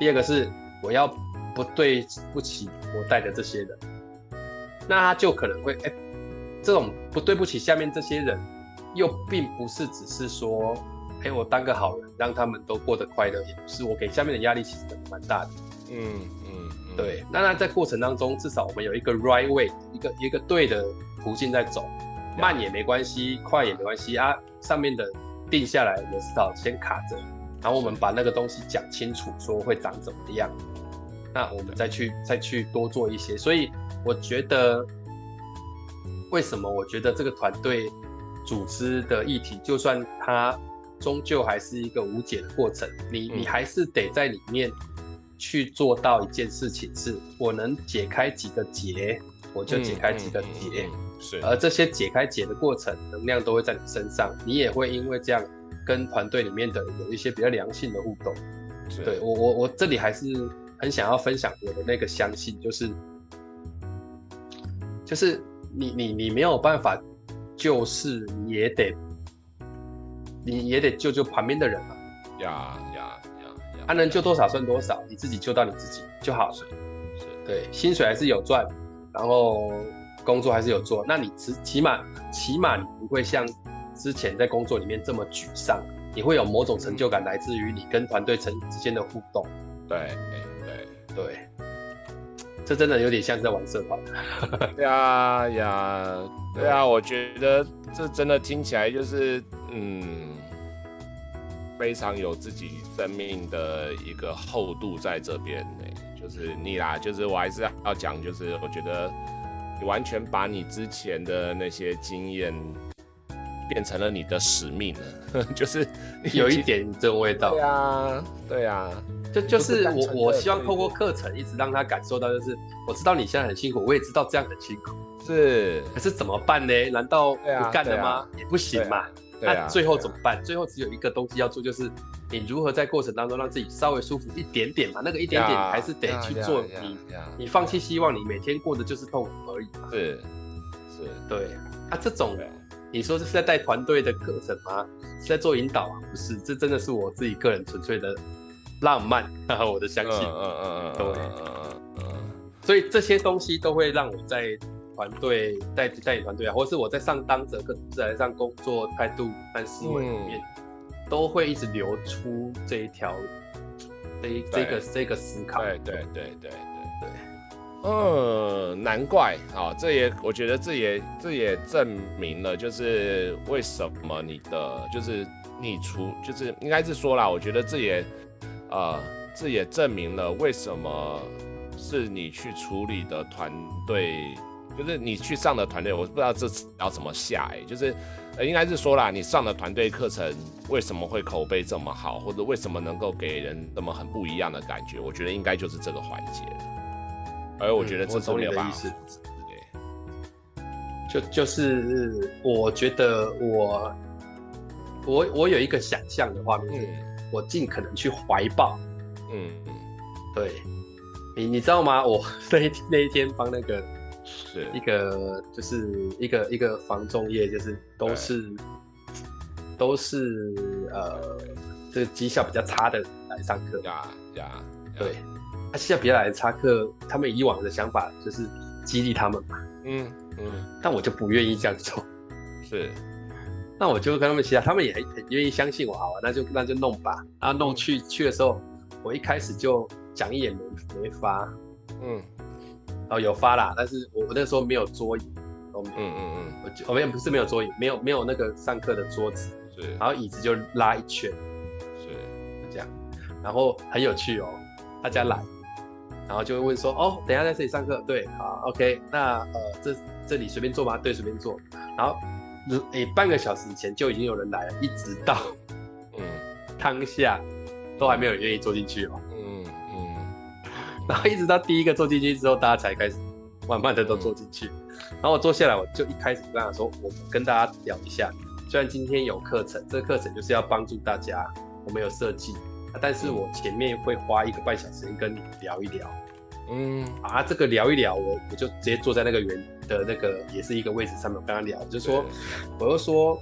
第二个是我要不对不起我带的这些人。那他就可能会哎。这种不对不起下面这些人，又并不是只是说，哎，我当个好人，让他们都过得快乐，也不是我给下面的压力其实蛮大的。嗯嗯，嗯对。那那在过程当中，至少我们有一个 right way，一个一个对的途径在走，慢也没关系，快也没关系啊。上面的定下来也至少先卡着，然后我们把那个东西讲清楚，说会长怎么样，那我们再去再去多做一些。所以我觉得。为什么我觉得这个团队组织的议题，就算它终究还是一个无解的过程，你你还是得在里面去做到一件事情，是我能解开几个结，我就解开几个结。是，而这些解开结的过程，能量都会在你身上，你也会因为这样跟团队里面的有一些比较良性的互动。对，我我我这里还是很想要分享我的那个相信，就是就是。你你你没有办法，就是你也得，你也得救救旁边的人嘛。呀呀呀！他能救多少算多少，你自己救到你自己就好了。是是，对，薪水还是有赚，然后工作还是有做，那你起起码起码你不会像之前在工作里面这么沮丧，你会有某种成就感来自于你跟团队成之间的互动。对对对。对这真的有点像是在玩社团。对啊呀，对啊，我觉得这真的听起来就是嗯，非常有自己生命的一个厚度在这边呢。就是你啦，就是我还是要讲，就是我觉得你完全把你之前的那些经验变成了你的使命了，就是有一点这种味道。对啊，对啊。就就是我，我希望透过课程一直让他感受到，就是我知道你现在很辛苦，我也知道这样很辛苦，是，可是怎么办呢？难道不干了吗？也不行嘛。那最后怎么办？最后只有一个东西要做，就是你如何在过程当中让自己稍微舒服一点点嘛。那个一点点你还是得去做，你你放弃希望，你每天过的就是痛苦而已嘛。是是，对。啊，这种你说这是在带团队的课程吗？是在做引导啊？不是，这真的是我自己个人纯粹的。浪漫，我的相信，嗯嗯嗯嗯，对，嗯嗯，所以这些东西都会让我在团队带带领团队啊，或是我在上当者跟自然上工作态度和思维里面，都会一直流出这一条，这一这个这个思考，对。对对对对。对，嗯，难怪啊，这也我觉得这也这也证明了，就是为什么你的就是你出就是应该是说啦，我觉得这也。呃，这也证明了为什么是你去处理的团队，就是你去上的团队，我不知道这次要怎么下哎，就是呃，应该是说啦，你上的团队课程为什么会口碑这么好，或者为什么能够给人那么很不一样的感觉？我觉得应该就是这个环节。而我觉得这是没有办法，对，就就是我觉得我我我有一个想象的画面是。嗯我尽可能去怀抱，嗯嗯，对，你你知道吗？我 那一那一天帮那个是一个就是一个一个房仲业，就是都是都是呃这个绩效比较差的来上课。呀呀，对，他绩效比较来的差课，他们以往的想法就是激励他们嘛，嗯嗯，但我就不愿意这样做，是。那我就跟他们其他，他们也很很愿意相信我，好啊，那就那就弄吧。然后弄去去的时候，我一开始就讲义也没没发，嗯，然后有发啦，但是我我那时候没有桌椅，嗯嗯嗯，我就我们不是没有桌椅，没有没有那个上课的桌子，对，然后椅子就拉一圈，是，就这样，然后很有趣哦，大家来，然后就会问说，哦，等下在这里上课，对，好，OK，那呃这这里随便坐吗？对，随便坐，然后。诶，半个小时以前就已经有人来了，一直到嗯当下都还没有人愿意坐进去哦。然后一直到第一个坐进去之后，大家才开始慢慢的都坐进去。嗯、然后我坐下来，我就一开始跟他说：“我跟大家聊一下，虽然今天有课程，这个课程就是要帮助大家，我们有设计，但是我前面会花一个半小时跟你聊一聊。”嗯啊，这个聊一聊，我我就直接坐在那个圆的那个也是一个位置上面，我跟他聊，就说，我就说，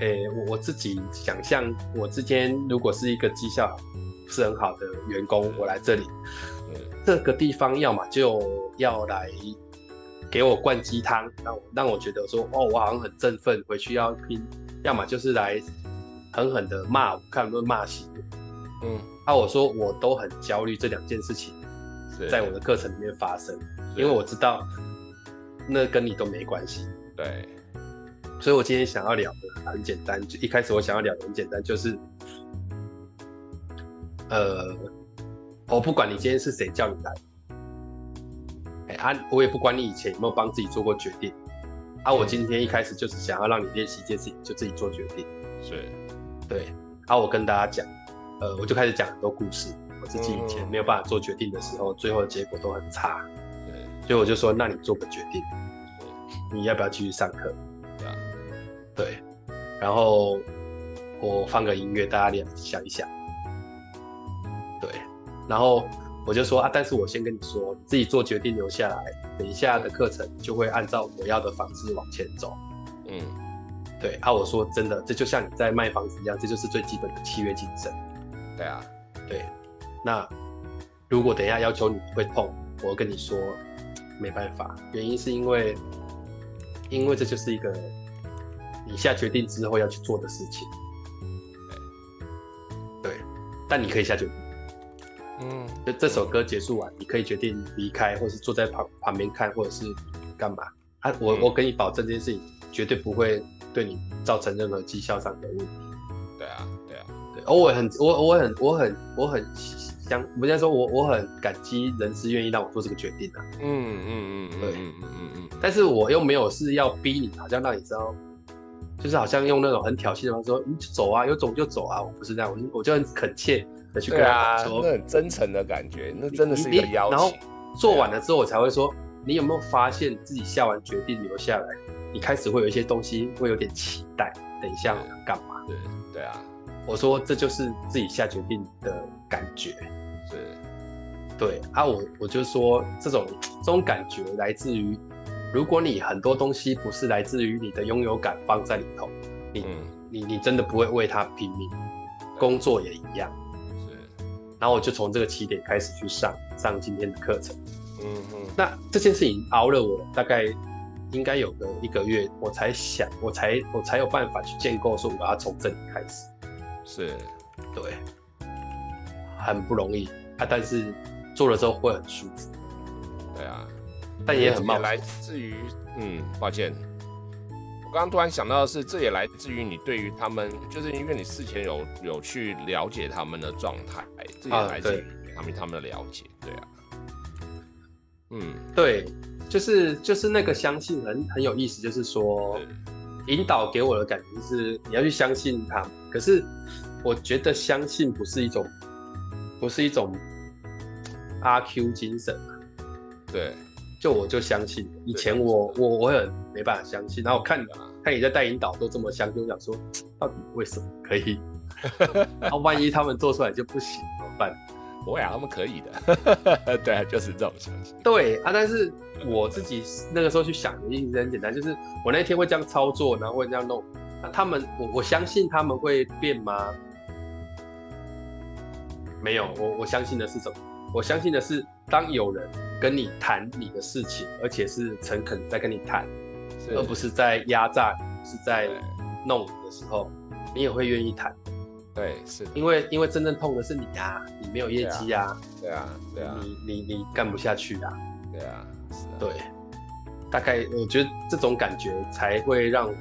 诶，我我自己想象，我之前如果是一个绩效不是很好的员工，我来这里，这个地方要么就要来给我灌鸡汤，让我让我觉得说，哦，我好像很振奋，回去要拼，要么就是来狠狠的骂我，看能不能骂醒我。嗯，啊，我说我都很焦虑这两件事情。在我的课程里面发生，因为我知道那跟你都没关系。对，所以我今天想要聊的很简单，就一开始我想要聊的很简单，就是，呃，我不管你今天是谁叫你来，哎啊，我也不管你以前有没有帮自己做过决定，啊，我今天一开始就是想要让你练习一件事情，就自己做决定。是，对，啊，我跟大家讲，呃，我就开始讲很多故事。我自己以前没有办法做决定的时候，最后的结果都很差。对，所以我就说，那你做个决定，你要不要继续上课？对，然后我放个音乐，大家俩想一想。对，然后我就说啊，但是我先跟你说，你自己做决定留下来，等一下的课程就会按照我要的方式往前走。嗯，对啊，我说真的，这就像你在卖房子一样，这就是最基本的契约精神。对啊，对。那如果等一下要求你会痛，我跟你说没办法，原因是因为，因为这就是一个你下决定之后要去做的事情。对，对，但你可以下决定。嗯，就这首歌结束完，你可以决定离开，或是坐在旁旁边看，或者是干嘛。啊，我我跟你保证，这件事情绝对不会对你造成任何绩效上的问题。对啊，对啊，对。哦，我很，我我很，我很，我很。相我现在说，我我很感激人事愿意让我做这个决定的。嗯嗯嗯，对，嗯嗯嗯，但是我又没有是要逼你，好像让你知道，就是好像用那种很挑衅的方式说，你就走啊，有种就走啊，我不是这样，我就我就很恳切的去跟他说，那很真诚的感觉，那真的是一个邀请。然后做完了之后，我才会说，你有没有发现自己下完决定留下来，你开始会有一些东西会有点期待，等一下干嘛？对对啊。我说这就是自己下决定的感觉，是，对啊，我我就说这种这种感觉来自于，如果你很多东西不是来自于你的拥有感放在里头，你、嗯、你你真的不会为他拼命，工作也一样，是，然后我就从这个起点开始去上上今天的课程，嗯嗯，那这件事情熬了我大概应该有个一个月，我才想，我才我才有办法去建构说我要从这里开始。是，对，很不容易啊，但是做了之后会很舒服。对啊，但也很。来自于，嗯，抱歉，我刚刚突然想到的是，这也来自于你对于他们，就是因为你事前有有去了解他们的状态，这也来自于他们他们的了解。对啊，嗯，对，就是就是那个相信很很有意思，就是说。引导给我的感觉是你要去相信他，可是我觉得相信不是一种，不是一种阿 Q 精神。对，就我就相信，以前我我我很没办法相信，然后我看看你在带引导都这么相信，我想说到底为什么可以？然后万一他们做出来就不行怎么办？不会啊，他们可以的。对啊，就是这种相信。对啊，但是我自己那个时候去想的意思很简单，就是我那天会这样操作，然后会这样弄。那他们，我我相信他们会变吗？没有，我我相信的是什么？我相信的是，当有人跟你谈你的事情，而且是诚恳在跟你谈，而不是在压榨你，是在弄你的时候，你也会愿意谈。对，是因为因为真正痛的是你呀，你没有业绩呀，对啊，对啊，你你你干不下去啊，对啊，是啊，对，大概我觉得这种感觉才会让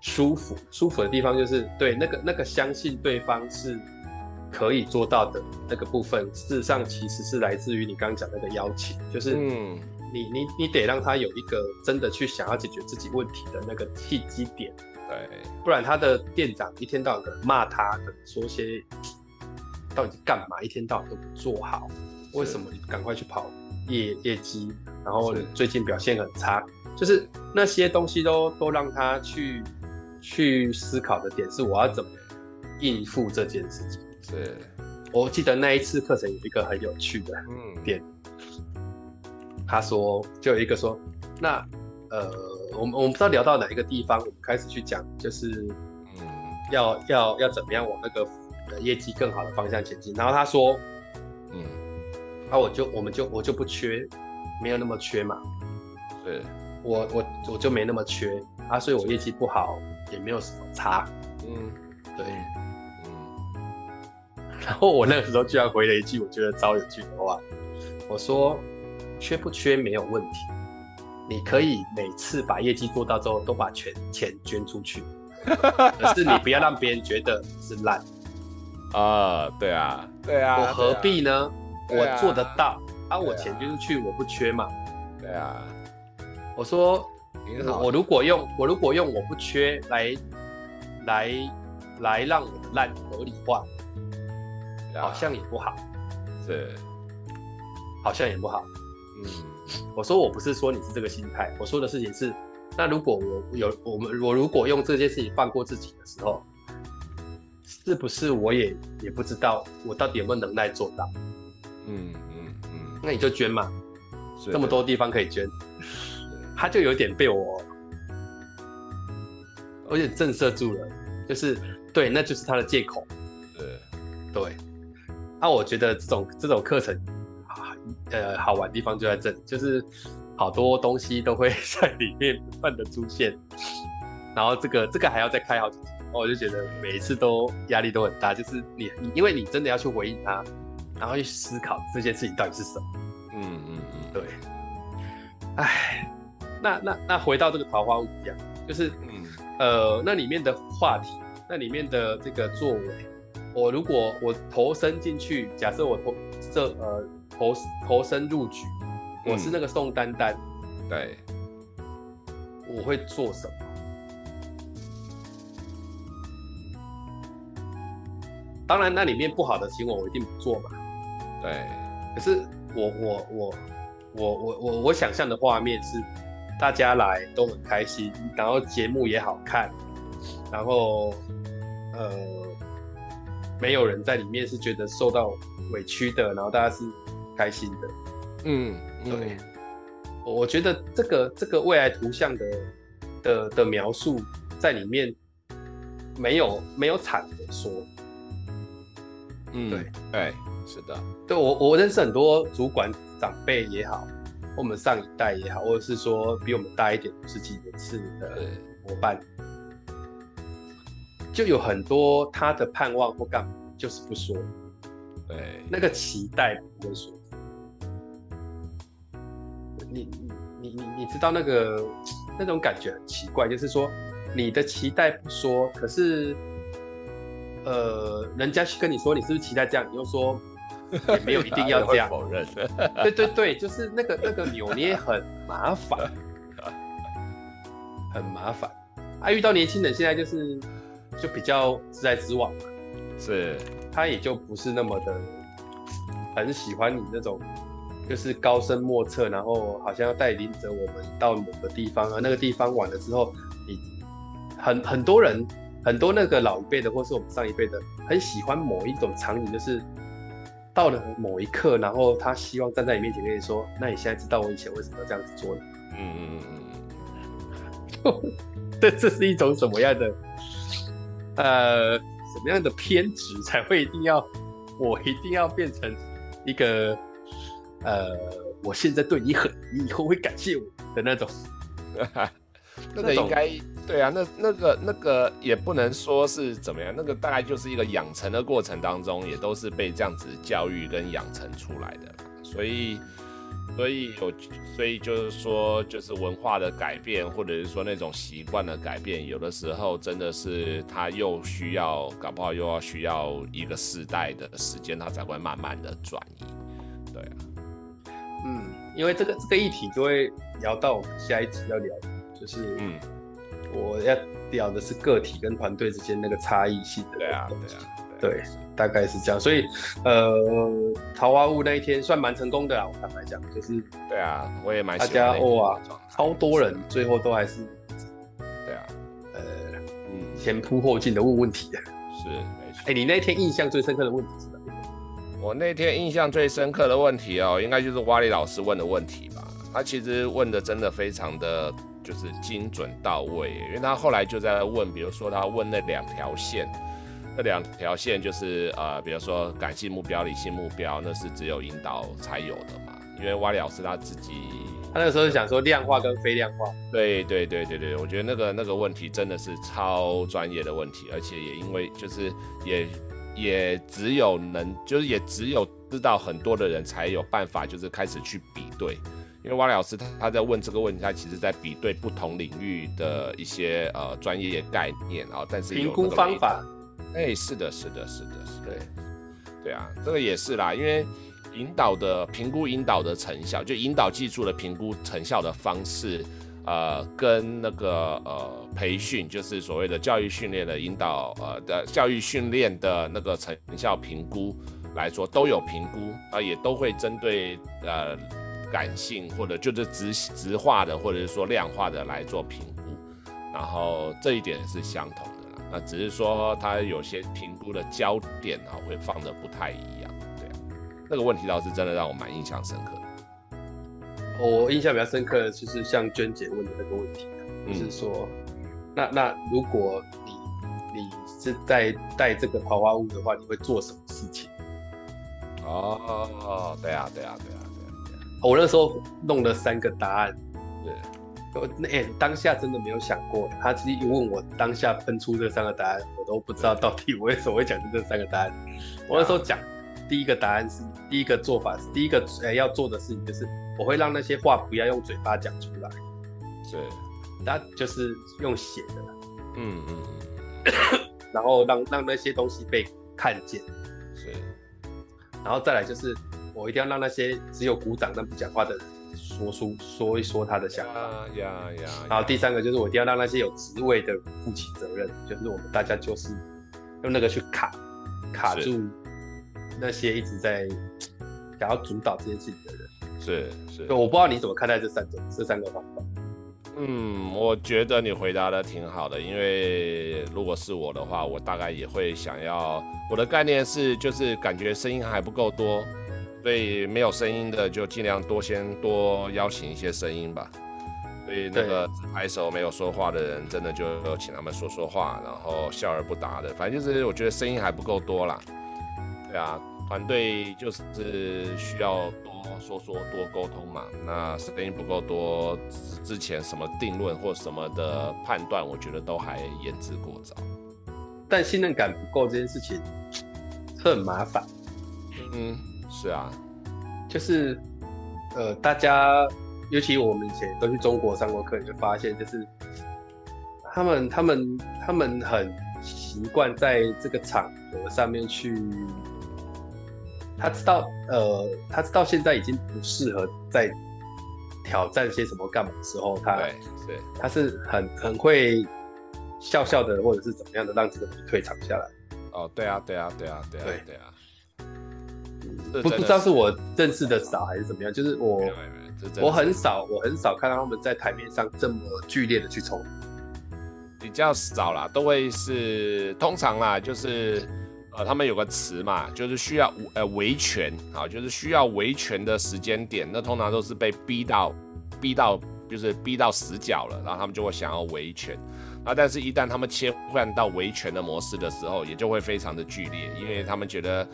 舒服，舒服的地方就是对那个那个相信对方是可以做到的那个部分，事实上其实是来自于你刚刚讲那个邀请，就是嗯，你你你得让他有一个真的去想要解决自己问题的那个契机点。对，不然他的店长一天到晚可能骂他，可能说些到底干嘛，一天到晚都不做好，为什么你赶快去跑业业绩，然后最近表现很差，就是那些东西都都让他去去思考的点是我要怎么应付这件事情。是，我记得那一次课程有一个很有趣的点，嗯、他说就有一个说，那呃，我们我们不知道聊到哪一个地方，我们开始去讲，就是嗯，要要要怎么样往那个业绩更好的方向前进。然后他说，嗯，那、啊、我就我们就我就不缺，没有那么缺嘛，对，我我我就没那么缺。啊，所以我业绩不好也没有什么差，嗯，对。然后我那个时候居然回了一句我觉得超有趣的话，我说：“缺不缺没有问题，你可以每次把业绩做到之后都把全钱捐出去，可是你不要让别人觉得是烂。”啊，对啊，对啊，我何必呢？啊、我做得到，啊，我钱捐出去，我不缺嘛。对啊，我说，我如果用我如果用我不缺来来来让我的烂合理化。好像也不好，是，好像也不好。嗯，我说我不是说你是这个心态，我说的事情是，那如果我有我们我如果用这件事情放过自己的时候，是不是我也也不知道我到底有没有能耐做到？嗯嗯嗯，那你就捐嘛，这么多地方可以捐，他就有点被我，有点震慑住了，就是对，那就是他的借口，对，对。那、啊、我觉得这种这种课程，呃，好玩的地方就在这里，就是好多东西都会 在里面不断的出现，然后这个这个还要再开好几次，我就觉得每一次都压力都很大，就是你你因为你真的要去回应他，然后去思考这件事情到底是什么，嗯嗯嗯，对，哎，那那那回到这个桃花坞讲，就是嗯。呃那里面的话题，那里面的这个作为。我如果我投身进去，假设我投这呃投投身入局，我是那个宋丹丹，嗯、对，我会做什么？当然，那里面不好的行为我一定不做嘛。对，可是我我我我我我我想象的画面是，大家来都很开心，然后节目也好看，然后呃。没有人在里面是觉得受到委屈的，然后大家是开心的。嗯，对。我觉得这个这个未来图像的的的描述在里面没有没有惨的说。嗯，对，对，是的。对，我我认识很多主管长辈也好，我们上一代也好，或者是说比我们大一点十几年次的伙伴。就有很多他的盼望或干嘛，就是不说。对，那个期待不会说。你你你你你知道那个那种感觉很奇怪，就是说你的期待不说，可是呃，人家去跟你说你是不是期待这样，你又说 也没有一定要这样。否认。对对对，就是那个 那个扭捏很麻烦，很麻烦。啊，遇到年轻人现在就是。就比较直来直往嘛，是，他也就不是那么的很喜欢你那种，就是高深莫测，然后好像要带领着我们到某个地方，而那个地方完了之后，你很很多人，很多那个老一辈的或是我们上一辈的，很喜欢某一种场景，就是到了某一刻，然后他希望站在你面前跟你说，那你现在知道我以前为什么要这样子做了？嗯嗯嗯嗯，这这是一种什么样的？呃，什么样的偏执才会一定要我一定要变成一个呃，我现在对你很，你以后会感谢我的那种？那个应该对啊，那那个那个也不能说是怎么样，那个大概就是一个养成的过程当中，也都是被这样子教育跟养成出来的，所以。所以有，所以就是说，就是文化的改变，或者是说那种习惯的改变，有的时候真的是他又需要，搞不好又要需要一个世代的时间，他才会慢慢的转移。对啊，嗯，因为这个这个议题就会聊到我们下一集要聊，就是嗯，我要聊的是个体跟团队之间那个差异性的。对啊，对啊，对，大概是这样。所以，呃，桃花坞那一天算蛮成功的啊，我坦白讲，就是对啊，我也蛮大家哇，超多人，最后都还是对啊，呃，嗯，前仆后继的问问题的，是没错。哎，你那天印象最深刻的问题是什么？我那天印象最深刻的问题哦，应该就是瓦里老师问的问题吧。他其实问的真的非常的就是精准到位，因为他后来就在问，比如说他问那两条线，那两条线就是呃，比如说感性目标、理性目标，那是只有引导才有的嘛。因为瓦里老师他自己，他那个时候是想说量化跟非量化。对对对对对，我觉得那个那个问题真的是超专业的问题，而且也因为就是也。也只有能，就是也只有知道很多的人才有办法，就是开始去比对。因为瓦里老师他他在问这个问题，他其实在比对不同领域的一些呃专业概念啊，但是评估方法，哎，是的，是的，是的，是的，对，对啊，这个也是啦，因为引导的评估引导的成效，就引导技术的评估成效的方式。呃，跟那个呃培训，就是所谓的教育训练的引导，呃的教育训练的那个成效评估来说，都有评估啊、呃，也都会针对呃感性或者就是直直化的，或者是说量化的来做评估，然后这一点是相同那只是说它有些评估的焦点啊会放的不太一样，对啊，那个问题倒是真的让我蛮印象深刻的。我印象比较深刻的就是像娟姐问的那个问题，嗯、就是说，那那如果你你是在带这个桃花坞的话，你会做什么事情？哦，对啊，对啊，对啊，对啊。对啊，我那时候弄了三个答案，对，我那、欸、当下真的没有想过，他自己一问我当下分出这三个答案，我都不知道到底我为什么会讲出这三个答案。我那时候讲。第一个答案是，第一个做法是，第一个呃要做的事情就是，我会让那些话不要用嘴巴讲出来，对，那就是用写的，嗯嗯，然后让让那些东西被看见，是，然后再来就是，我一定要让那些只有鼓掌但不讲话的人说出说一说他的想法，呀呀，然后第三个就是我一定要让那些有职位的负起责任，就是我们大家就是用那个去卡卡住。那些一直在想要主导这件事情的人，是是，我不知道你怎么看待这三种这三个方法。嗯，我觉得你回答的挺好的，因为如果是我的话，我大概也会想要。我的概念是，就是感觉声音还不够多，所以没有声音的就尽量多先多邀请一些声音吧。所以那个拍手没有说话的人，真的就请他们说说话，然后笑而不答的，反正就是我觉得声音还不够多啦。对啊，团队就是需要多说说、多沟通嘛。那声音不够多，之前什么定论或什么的判断，我觉得都还言之过早。但信任感不够这件事情，很麻烦。嗯，是啊，就是呃，大家尤其我们以前都去中国上过课，你就发现就是他们、他们、他们很习惯在这个场合上面去。他知道，呃，他知道现在已经不适合再挑战些什么干嘛的时候，他，对，他是很很会笑笑的，或者是怎么样的，让这个退场下来。哦，对啊，对啊，对啊，对啊，对啊。不不知道是我认识的少还是怎么样，就是我我很少我很少看到他们在台面上这么剧烈的去冲，比较少啦，都会是通常啦，就是。呃，他们有个词嘛，就是需要呃维权啊，就是需要维权的时间点，那通常都是被逼到，逼到就是逼到死角了，然后他们就会想要维权，啊，但是一旦他们切换到维权的模式的时候，也就会非常的剧烈，因为他们觉得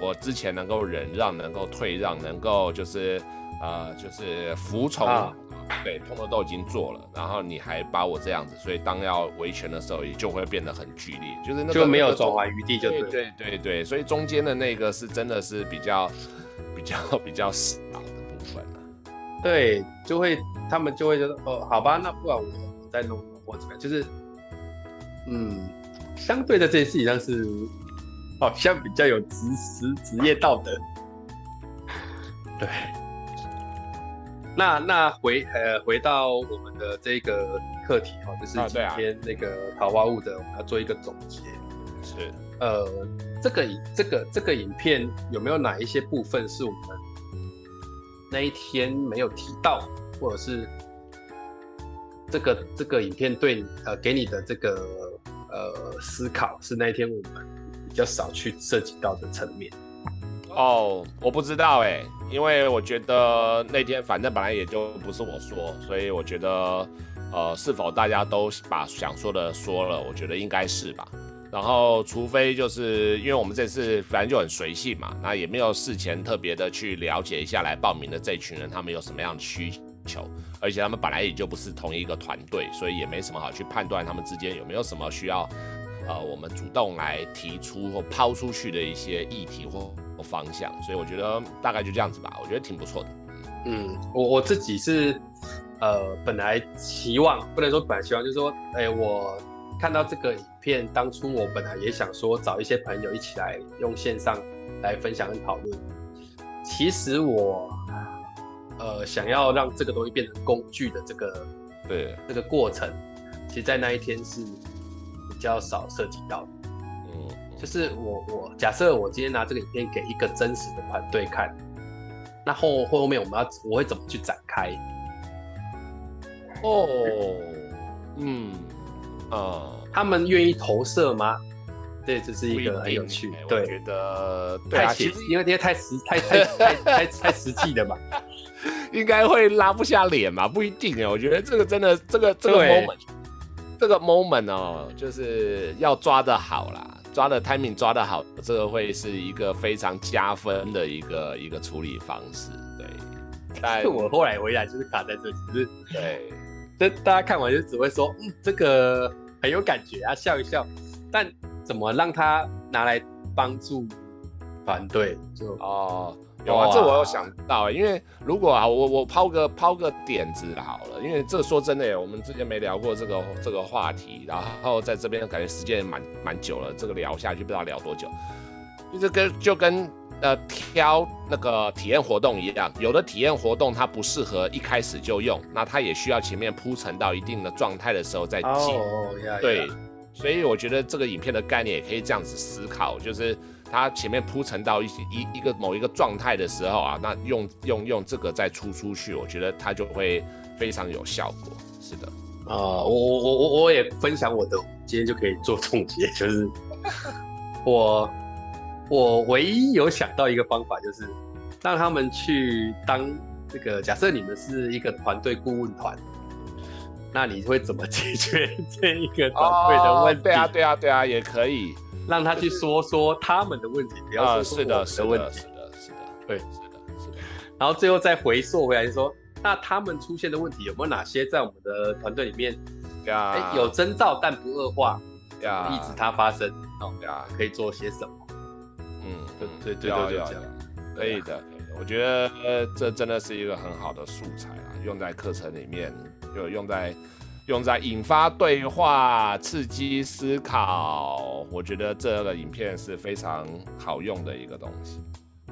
我之前能够忍让，能够退让，能够就是呃就是服从。啊对，通通都已经做了，然后你还把我这样子，所以当要维权的时候，也就会变得很剧烈，就是那个就没有转圜余地，就对对对对对，所以中间的那个是真的是比较比较比较少的部分了。对，就会他们就会觉得哦，好吧，那不管我再弄或怎么样，就是嗯，相对的这件事情上是好像比较有职职职业道德，对。那那回呃回到我们的这个课题哈，就是今天那个桃花坞的，我们要做一个总结。是，呃，这个这个这个影片有没有哪一些部分是我们那一天没有提到，或者是这个这个影片对呃给你的这个呃思考是那一天我们比较少去涉及到的层面？哦，我不知道哎，因为我觉得那天反正本来也就不是我说，所以我觉得呃是否大家都把想说的说了，我觉得应该是吧。然后，除非就是因为我们这次反正就很随性嘛，那也没有事前特别的去了解一下来报名的这群人他们有什么样的需求球，而且他们本来也就不是同一个团队，所以也没什么好去判断他们之间有没有什么需要，呃，我们主动来提出或抛出去的一些议题或方向。所以我觉得大概就这样子吧，我觉得挺不错的。嗯，我我自己是呃本来期望，不能说本来期望，就是说，哎，我。看到这个影片，当初我本来也想说找一些朋友一起来用线上来分享跟讨论。其实我呃想要让这个东西变成工具的这个对这个过程，其实在那一天是比较少涉及到的。嗯，就是我我假设我今天拿这个影片给一个真实的团队看，那后后面我们要我会怎么去展开？哦，嗯。呃，他们愿意投射吗？对，这是一个很有趣。对，我觉得对啊，其实因为这些太实、太太太太太实际的嘛，应该会拉不下脸嘛，不一定哎。我觉得这个真的，这个这个 moment，这个 moment 哦，就是要抓的好啦，抓的 timing 抓的好，这个会是一个非常加分的一个一个处理方式。对，但我后来回来就是卡在这里，就是对。这大家看完就只会说，嗯，这个很有感觉啊，笑一笑。但怎么让他拿来帮助团队？就哦，有啊，这我有想到，因为如果啊，我我抛个抛个点子好了，因为这说真的，我们之前没聊过这个这个话题，然后在这边感觉时间蛮蛮久了，这个聊下去不知道聊多久，就跟就跟。呃，挑那个体验活动一样，有的体验活动它不适合一开始就用，那它也需要前面铺陈到一定的状态的时候再进。哦，对，所以我觉得这个影片的概念也可以这样子思考，就是它前面铺陈到一一一个某一个状态的时候啊，那用用用这个再出出去，我觉得它就会非常有效果。是的，啊、呃，我我我我我也分享我的，今天就可以做总结，就是我。我唯一有想到一个方法，就是让他们去当这个。假设你们是一个团队顾问团，那你会怎么解决这一个团队的问题？哦，对啊，对啊，对啊，也可以让他去说说他们的问题，不要说我们的问题。是的，是的，是的，对，是的，是的。然后最后再回溯回来，就说那他们出现的问题有没有哪些在我们的团队里面呀？有征兆但不恶化呀，抑制它发生哦呀，可以做些什么？嗯，对对对对，这样可以的，我觉得这真的是一个很好的素材啊，用在课程里面，就用在用在引发对话、刺激思考。我觉得这个影片是非常好用的一个东西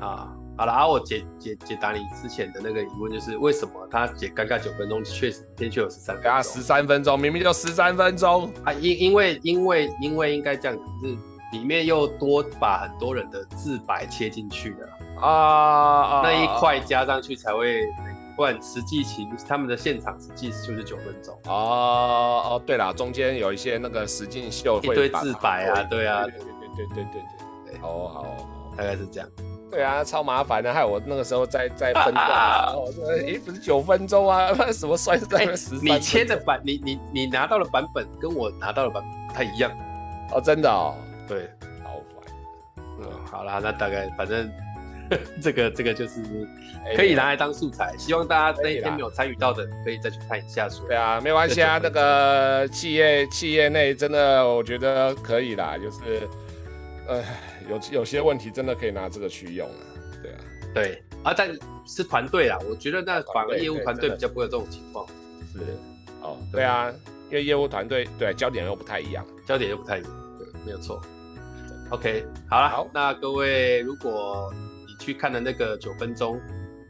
啊。好了，啊，我解解解答你之前的那个疑问，就是为什么他解尴尬九分钟，确实偏却有十三分钟，啊，十三分钟，明明就十三分钟啊，因因为因为因为应该这样子是。里面又多把很多人的自白切进去了啊，那一块加上去才会，不然实际情他们的现场实际就是九分钟。哦哦，对了，中间有一些那个实境秀会一堆自白啊，对啊，对对对对对对对，好好，大概是这样，对啊，超麻烦的，害我那个时候在在分段，诶，不是九分钟啊，什么算在十？你切的版，你你你拿到的版本跟我拿到的版本不太一样。哦，真的哦。对，好烦。嗯，好啦，那大概反正 这个这个就是可以拿来当素材，希望大家那一天没有参与到的，可以再去看一下。对啊，没关系啊，那个企业企业内真的我觉得可以啦，就是呃有有些问题真的可以拿这个去用啊。对啊，对啊，但是团队啦，我觉得那反而业务团队比较不会有这种情况。是，哦，对啊，因为业务团队对焦点又不太一样，焦点又不太一样。对没有错，OK，好了，好，那各位，如果你去看的那个九分钟，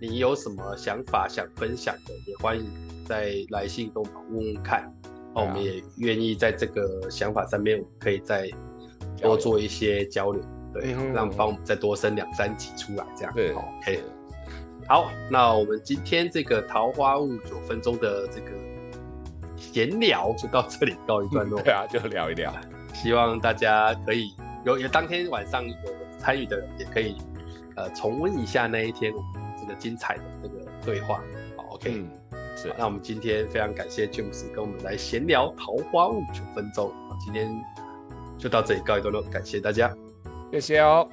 你有什么想法想分享的，也欢迎再来信跟我们问问看。那我们也愿意在这个想法上面，可以再多做一些交流，对，让帮我们再多生两三集出来，这样。对，OK。好，那我们今天这个桃花坞九分钟的这个闲聊就到这里告一段落。对啊，就聊一聊。希望大家可以有有当天晚上有参与的人，也可以呃重温一下那一天这个精彩的这个对话。好，OK。嗯是，那我们今天非常感谢 James 跟我们来闲聊《桃花坞九分钟》，今天就到这里告一段落，感谢大家，谢谢哦。